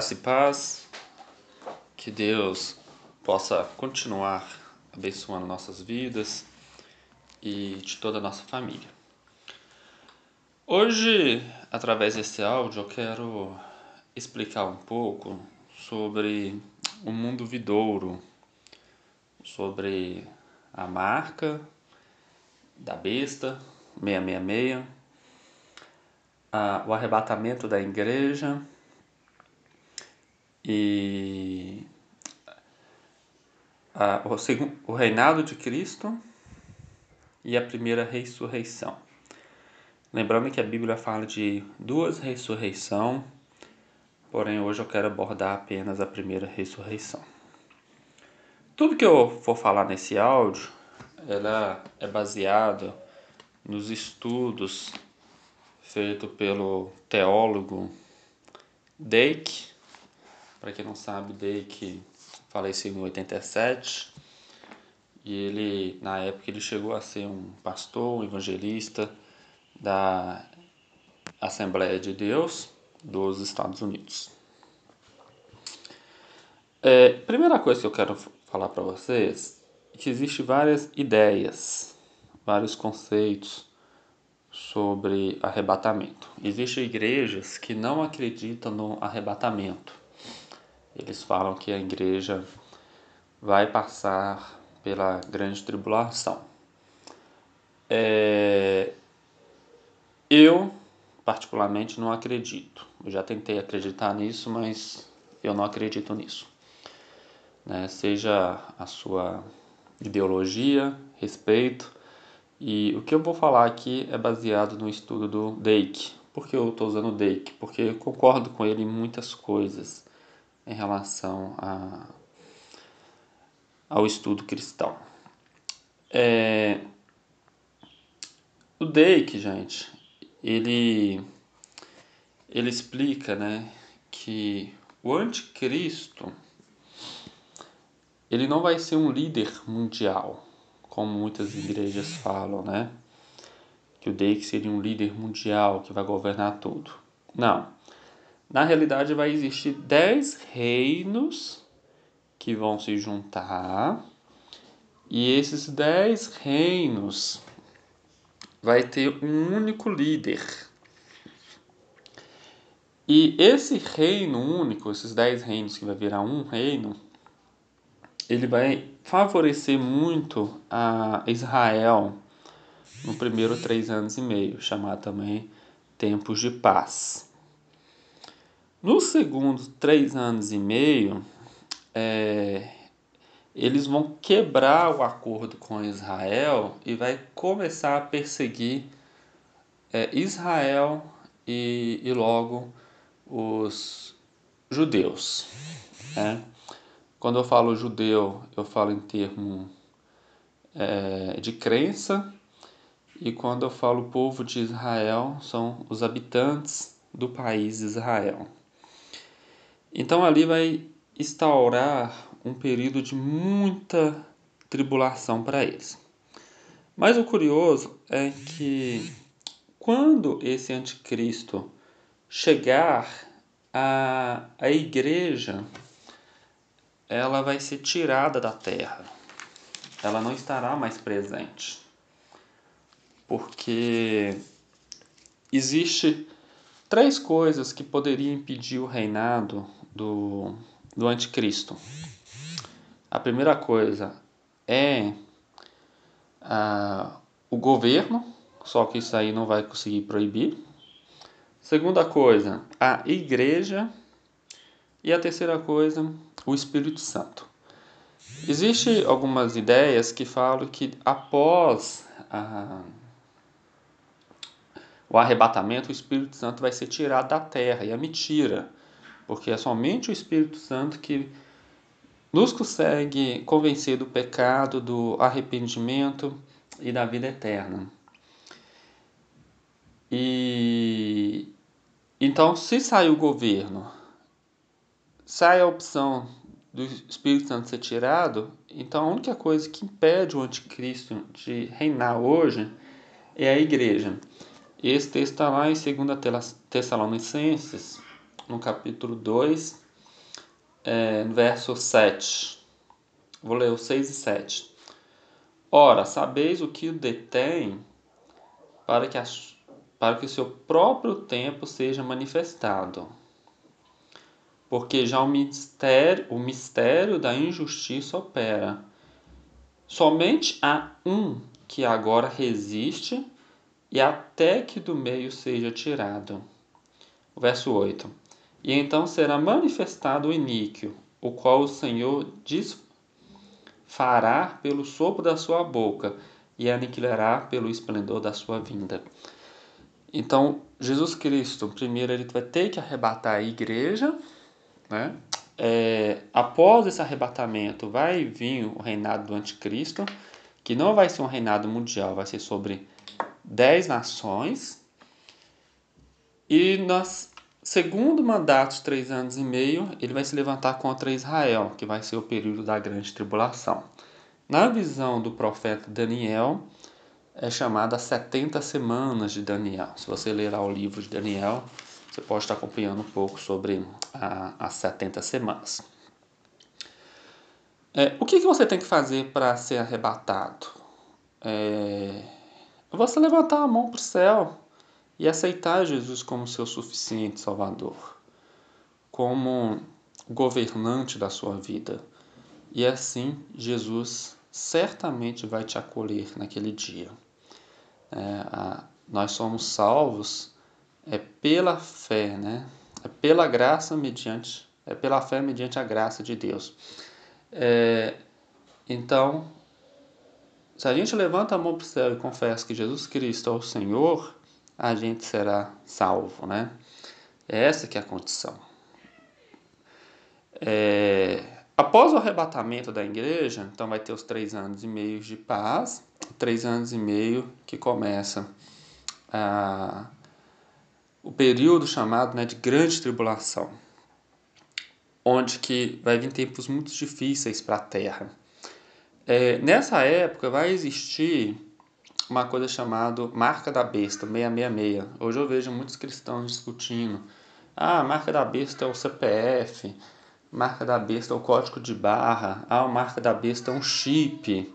Graça e paz, que Deus possa continuar abençoando nossas vidas e de toda a nossa família. Hoje, através desse áudio, eu quero explicar um pouco sobre o mundo vidouro, sobre a marca da besta 666, a, o arrebatamento da igreja e a, o, segundo, o reinado de Cristo e a primeira ressurreição. Lembrando que a Bíblia fala de duas ressurreições, porém hoje eu quero abordar apenas a primeira ressurreição. Tudo que eu for falar nesse áudio, ela é baseado nos estudos feitos pelo teólogo Dake para quem não sabe, Dake faleceu em 87 e ele, na época, ele chegou a ser um pastor, um evangelista da Assembleia de Deus dos Estados Unidos. É, primeira coisa que eu quero falar para vocês é que existem várias ideias, vários conceitos sobre arrebatamento. Existem igrejas que não acreditam no arrebatamento. Eles falam que a igreja vai passar pela grande tribulação. É... Eu, particularmente, não acredito. Eu já tentei acreditar nisso, mas eu não acredito nisso. Né? Seja a sua ideologia, respeito. E o que eu vou falar aqui é baseado no estudo do Dake. Por que eu estou usando o Dake? Porque eu concordo com ele em muitas coisas em relação a, ao estudo cristão. É, o Dake, gente, ele, ele explica né, que o anticristo ele não vai ser um líder mundial, como muitas igrejas falam, né? Que o Dake seria um líder mundial que vai governar tudo. Não. Na realidade, vai existir dez reinos que vão se juntar, e esses dez reinos vai ter um único líder. E esse reino único, esses dez reinos que vai virar um reino, ele vai favorecer muito a Israel no primeiro três anos e meio, chamado também tempos de paz. Nos segundos três anos e meio, é, eles vão quebrar o acordo com Israel e vai começar a perseguir é, Israel e, e logo os judeus. Né? Quando eu falo judeu, eu falo em termo é, de crença, e quando eu falo povo de Israel, são os habitantes do país Israel. Então ali vai instaurar um período de muita tribulação para eles. Mas o curioso é que quando esse anticristo chegar, a, a igreja ela vai ser tirada da terra. Ela não estará mais presente. Porque existe três coisas que poderiam impedir o reinado do, do anticristo. A primeira coisa é o governo, só que isso aí não vai conseguir proibir. Segunda coisa, a igreja. E a terceira coisa, o Espírito Santo. Existem algumas ideias que falam que após a, o arrebatamento, o Espírito Santo vai ser tirado da terra. E é mentira porque é somente o Espírito Santo que nos consegue convencer do pecado, do arrependimento e da vida eterna. E então, se sai o governo, sai a opção do Espírito Santo ser tirado, então a única coisa que impede o anticristo de reinar hoje é a igreja. Esse texto está lá em 2 Tessalonicenses, no capítulo 2, é, verso 7. Vou ler o 6 e 7. Ora, sabeis o que o detém para que, a, para que o seu próprio tempo seja manifestado. Porque já o mistério, o mistério da injustiça opera. Somente há um que agora resiste e até que do meio seja tirado. Verso 8. E então será manifestado o iníquo, o qual o Senhor desfará pelo sopro da sua boca e aniquilará pelo esplendor da sua vinda. Então, Jesus Cristo, primeiro, ele vai ter que arrebatar a igreja, né? É, após esse arrebatamento, vai vir o reinado do anticristo, que não vai ser um reinado mundial, vai ser sobre dez nações. E no segundo mandato de três anos e meio, ele vai se levantar contra Israel, que vai ser o período da grande tribulação. Na visão do profeta Daniel, é chamada 70 semanas de Daniel. Se você ler lá o livro de Daniel, você pode estar acompanhando um pouco sobre a, as 70 semanas. É, o que, que você tem que fazer para ser arrebatado? É, você levantar a mão para o céu e aceitar Jesus como seu suficiente Salvador, como governante da sua vida. E assim Jesus certamente vai te acolher naquele dia. É, a, nós somos salvos é pela fé, né? É pela graça mediante, é pela fé mediante a graça de Deus. É, então, se a gente levanta a mão para o céu e confessa que Jesus Cristo é o Senhor, a gente será salvo, né? É essa que é a condição. É, após o arrebatamento da igreja, então vai ter os três anos e meio de paz, três anos e meio que começa a, o período chamado né, de grande tribulação, onde que vai vir tempos muito difíceis para a Terra. É, nessa época vai existir uma coisa chamada marca da besta, 666. Hoje eu vejo muitos cristãos discutindo. Ah, a marca da besta é o CPF, marca da besta é o código de barra, ah, a marca da besta é um chip.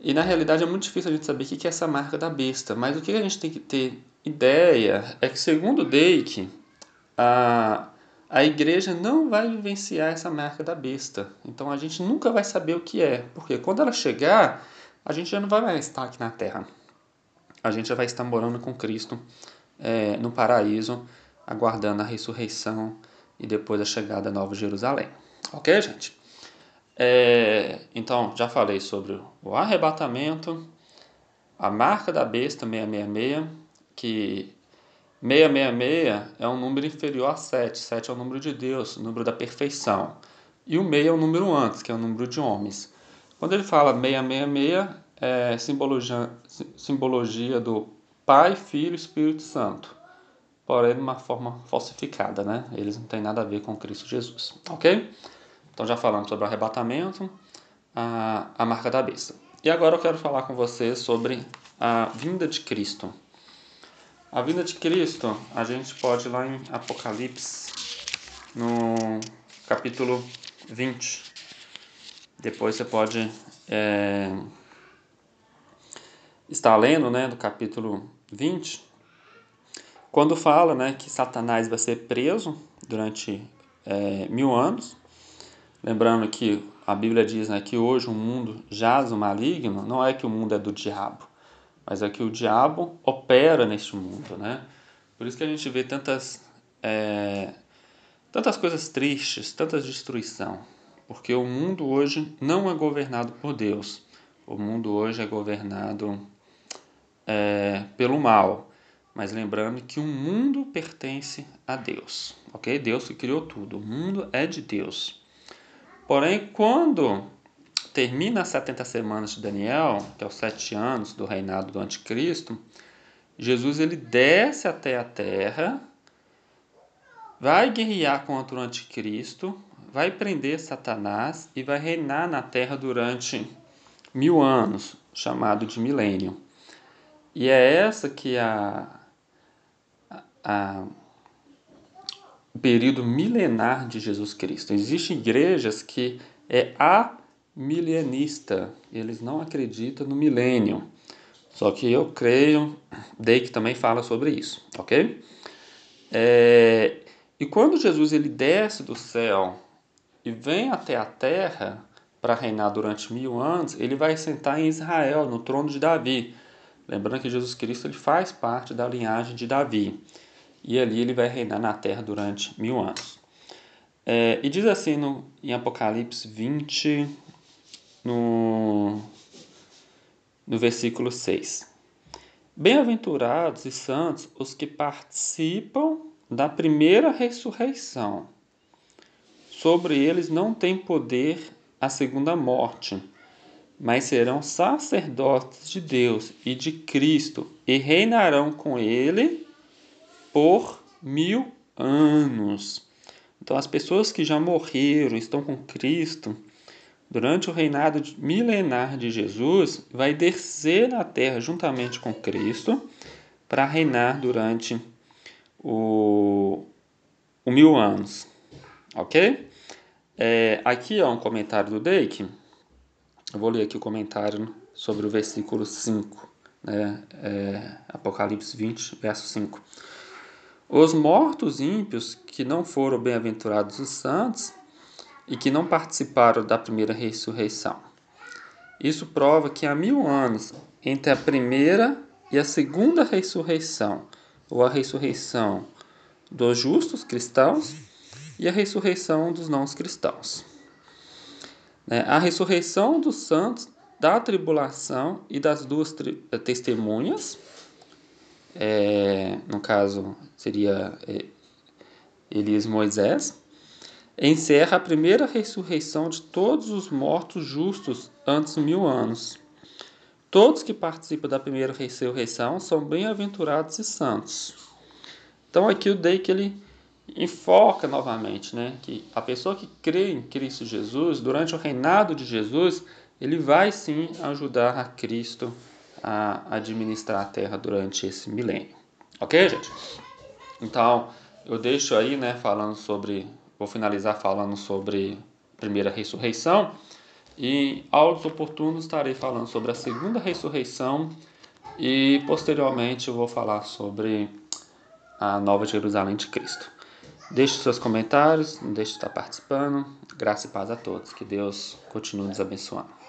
E na realidade é muito difícil a gente saber o que é essa marca da besta, mas o que a gente tem que ter ideia é que, segundo Dake, a, a igreja não vai vivenciar essa marca da besta. Então a gente nunca vai saber o que é, porque quando ela chegar, a gente já não vai mais estar aqui na terra. A gente já vai estar morando com Cristo é, no paraíso, aguardando a ressurreição e depois a chegada da Nova Jerusalém. Ok, gente? É, então, já falei sobre o arrebatamento, a marca da besta 666, que 666 é um número inferior a 7. 7 é o número de Deus, o número da perfeição. E o 6 é o número antes, que é o número de homens. Quando ele fala 666, é simbologia, simbologia do Pai, Filho e Espírito Santo. Porém, de uma forma falsificada, né? Eles não têm nada a ver com Cristo Jesus. Ok? Então já falamos sobre o arrebatamento, a, a marca da besta. E agora eu quero falar com vocês sobre a vinda de Cristo. A vinda de Cristo, a gente pode ir lá em Apocalipse, no capítulo 20. Depois você pode é, estar lendo, né, do capítulo 20, quando fala, né, que Satanás vai ser preso durante é, mil anos. Lembrando que a Bíblia diz né, que hoje o mundo jaz o maligno, não é que o mundo é do diabo mas é que o diabo opera neste mundo, né? Por isso que a gente vê tantas, é, tantas coisas tristes, tanta destruição, porque o mundo hoje não é governado por Deus. O mundo hoje é governado é, pelo mal. Mas lembrando que o mundo pertence a Deus, ok? Deus que criou tudo. O mundo é de Deus. Porém, quando termina as 70 semanas de Daniel, que é os sete anos do reinado do anticristo, Jesus ele desce até a terra, vai guerrear contra o anticristo, vai prender Satanás e vai reinar na terra durante mil anos, chamado de milênio. E é essa que é a, a, o período milenar de Jesus Cristo. Existem igrejas que é a milenista, eles não acreditam no milênio. Só que eu creio, Dake também fala sobre isso, ok? É, e quando Jesus ele desce do céu e vem até a terra para reinar durante mil anos, ele vai sentar em Israel, no trono de Davi. Lembrando que Jesus Cristo ele faz parte da linhagem de Davi. E ali ele vai reinar na terra durante mil anos. É, e diz assim no, em Apocalipse 20, no, no versículo 6. Bem-aventurados e santos os que participam da primeira ressurreição. Sobre eles não tem poder a segunda morte, mas serão sacerdotes de Deus e de Cristo e reinarão com ele por mil anos. Então, as pessoas que já morreram, estão com Cristo, durante o reinado milenar de Jesus, vai descer na terra juntamente com Cristo para reinar durante o, o mil anos. Ok? É, aqui é um comentário do Dake. Eu vou ler aqui o comentário sobre o versículo 5, né? É, Apocalipse 20, verso 5. Os mortos ímpios que não foram bem-aventurados os santos e que não participaram da primeira ressurreição. Isso prova que há mil anos entre a primeira e a segunda ressurreição, ou a ressurreição dos justos cristãos e a ressurreição dos não cristãos. Né, a ressurreição dos santos da tribulação e das duas testemunhas, é, no caso seria é, Elias e Moisés, encerra a primeira ressurreição de todos os mortos justos antes mil anos. Todos que participam da primeira ressurreição são bem-aventurados e santos. Então aqui o que ele enfoca novamente, né, que a pessoa que crê em Cristo Jesus, durante o reinado de Jesus, ele vai sim ajudar a Cristo a administrar a terra durante esse milênio. Ok, gente? Então, eu deixo aí, né, falando sobre Vou finalizar falando sobre a primeira ressurreição e aulas oportunos estarei falando sobre a segunda ressurreição e posteriormente eu vou falar sobre a Nova Jerusalém de Cristo. Deixe seus comentários, não deixe de estar participando. Graça e paz a todos. Que Deus continue nos abençoando.